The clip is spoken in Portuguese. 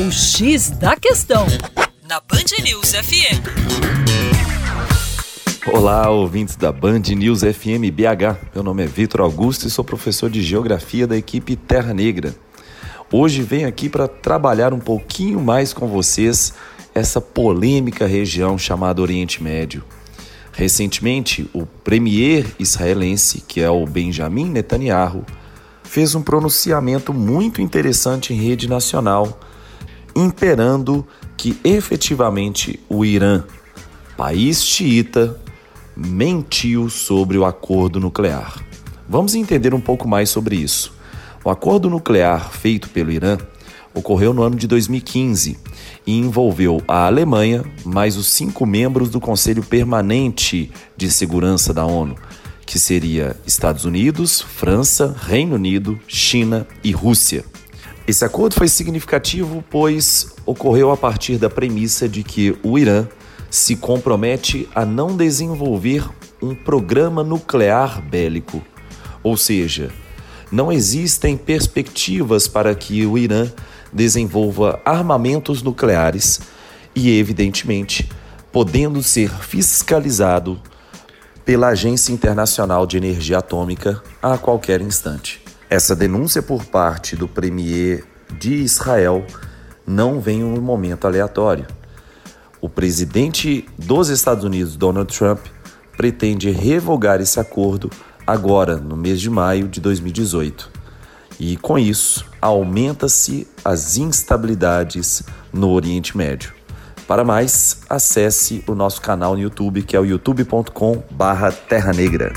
O X da Questão, na Band News FM. Olá, ouvintes da Band News FM BH. Meu nome é Vitor Augusto e sou professor de Geografia da equipe Terra Negra. Hoje venho aqui para trabalhar um pouquinho mais com vocês essa polêmica região chamada Oriente Médio. Recentemente, o premier israelense, que é o Benjamin Netanyahu, fez um pronunciamento muito interessante em rede nacional, imperando que efetivamente o Irã, país xiita, mentiu sobre o acordo nuclear. Vamos entender um pouco mais sobre isso. O acordo nuclear feito pelo Irã ocorreu no ano de 2015 e envolveu a Alemanha, mais os cinco membros do Conselho Permanente de Segurança da ONU, que seria Estados Unidos, França, Reino Unido, China e Rússia. Esse acordo foi significativo pois ocorreu a partir da premissa de que o Irã se compromete a não desenvolver um programa nuclear bélico, ou seja, não existem perspectivas para que o Irã desenvolva armamentos nucleares e, evidentemente, podendo ser fiscalizado pela Agência Internacional de Energia Atômica a qualquer instante. Essa denúncia por parte do premier de Israel não vem em um momento aleatório. O presidente dos Estados Unidos, Donald Trump, pretende revogar esse acordo agora, no mês de maio de 2018. E com isso, aumenta-se as instabilidades no Oriente Médio. Para mais, acesse o nosso canal no YouTube, que é o youtube.com/terra negra.